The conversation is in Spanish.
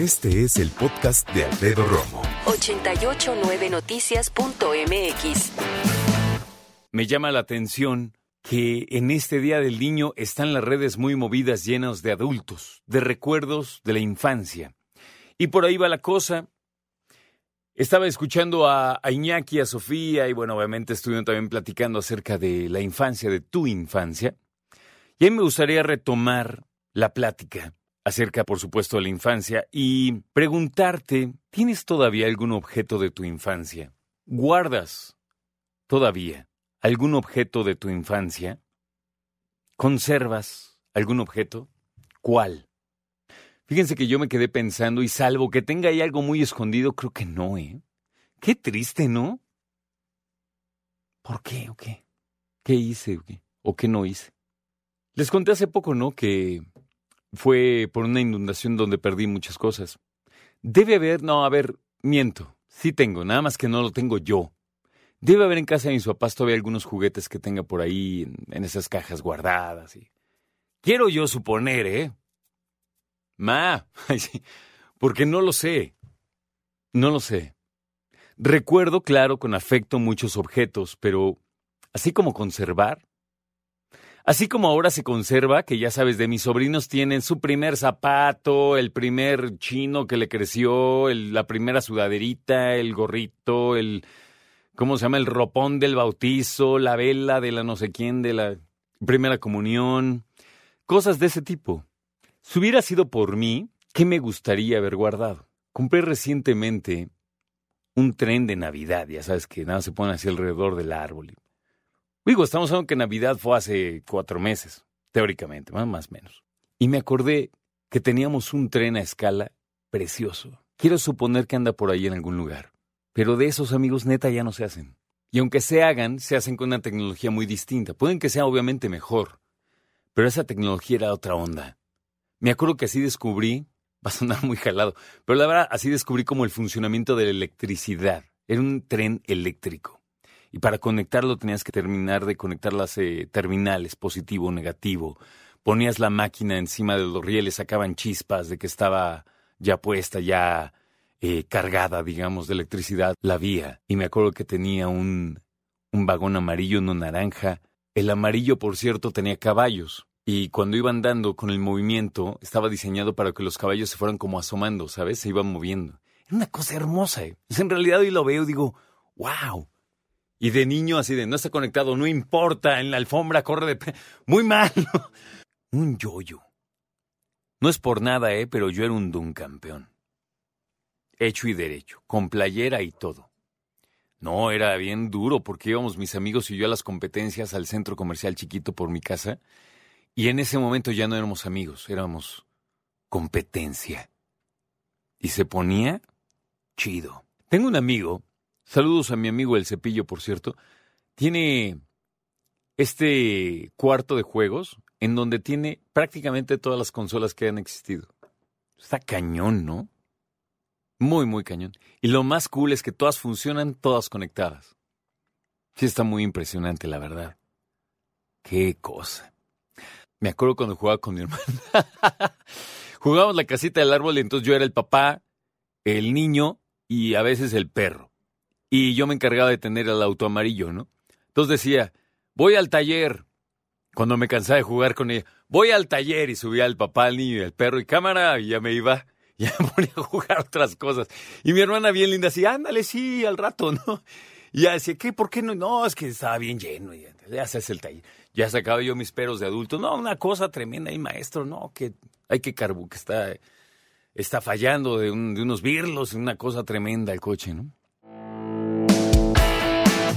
Este es el podcast de Alfredo Romo. 889noticias.mx. Me llama la atención que en este Día del Niño están las redes muy movidas llenas de adultos, de recuerdos de la infancia. Y por ahí va la cosa. Estaba escuchando a, a Iñaki, a Sofía, y bueno, obviamente estuvieron también platicando acerca de la infancia, de tu infancia. Y a mí me gustaría retomar la plática acerca, por supuesto, de la infancia y preguntarte, ¿tienes todavía algún objeto de tu infancia? ¿Guardas todavía algún objeto de tu infancia? ¿Conservas algún objeto? ¿Cuál? Fíjense que yo me quedé pensando y salvo que tenga ahí algo muy escondido, creo que no, ¿eh? Qué triste, ¿no? ¿Por qué o qué? ¿Qué hice o qué? ¿O qué no hice? Les conté hace poco, ¿no? Que fue por una inundación donde perdí muchas cosas. Debe haber, no, a ver, miento. Sí tengo, nada más que no lo tengo yo. Debe haber en casa de mis papás todavía algunos juguetes que tenga por ahí en, esas cajas guardadas. Y... Quiero yo suponer, ¿eh? Ma, porque no lo sé. No lo sé. Recuerdo, claro, con afecto muchos objetos, pero así como conservar, Así como ahora se conserva, que ya sabes, de mis sobrinos tienen su primer zapato, el primer chino que le creció, la primera sudaderita, el gorrito, el, ¿cómo se llama? El ropón del bautizo, la vela de la no sé quién, de la primera comunión, cosas de ese tipo. Si hubiera sido por mí, ¿qué me gustaría haber guardado? Compré recientemente un tren de Navidad, ya sabes que nada se pone así alrededor del árbol. Digo, estamos hablando que Navidad fue hace cuatro meses, teóricamente, más o menos. Y me acordé que teníamos un tren a escala precioso. Quiero suponer que anda por ahí en algún lugar. Pero de esos amigos neta ya no se hacen. Y aunque se hagan, se hacen con una tecnología muy distinta. Pueden que sea obviamente mejor, pero esa tecnología era otra onda. Me acuerdo que así descubrí, va a sonar muy jalado, pero la verdad así descubrí como el funcionamiento de la electricidad. Era un tren eléctrico y para conectarlo tenías que terminar de conectar las eh, terminales, positivo, negativo. Ponías la máquina encima de los rieles, sacaban chispas de que estaba ya puesta, ya eh, cargada, digamos, de electricidad la vía. Y me acuerdo que tenía un, un vagón amarillo, uno naranja. El amarillo, por cierto, tenía caballos. Y cuando iban dando con el movimiento, estaba diseñado para que los caballos se fueran como asomando, ¿sabes? Se iban moviendo. Era una cosa hermosa. ¿eh? en realidad hoy lo veo y digo, wow, y de niño así de no está conectado, no importa, en la alfombra corre de... Muy mal. un yoyo. No es por nada, ¿eh? Pero yo era un dun campeón. Hecho y derecho, con playera y todo. No, era bien duro porque íbamos mis amigos y yo a las competencias al centro comercial chiquito por mi casa. Y en ese momento ya no éramos amigos, éramos competencia. Y se ponía chido. Tengo un amigo Saludos a mi amigo El Cepillo, por cierto. Tiene este cuarto de juegos en donde tiene prácticamente todas las consolas que han existido. Está cañón, ¿no? Muy, muy cañón. Y lo más cool es que todas funcionan, todas conectadas. Sí, está muy impresionante, la verdad. Qué cosa. Me acuerdo cuando jugaba con mi hermana. Jugábamos la casita del árbol y entonces yo era el papá, el niño y a veces el perro y yo me encargaba de tener el auto amarillo, ¿no? Entonces decía, voy al taller. Cuando me cansaba de jugar con ella, voy al taller y subía al papá, al niño y al perro y cámara y ya me iba, ya me ponía a jugar otras cosas. Y mi hermana bien linda decía, ándale, sí, al rato, ¿no? Y ya decía, ¿qué? ¿Por qué no? No, es que estaba bien lleno. Y ya haces el taller. Ya sacaba yo mis perros de adulto. No, una cosa tremenda ahí, maestro. No, que hay que carbu, que está, está fallando de, de unos birlos, una cosa tremenda el coche, ¿no?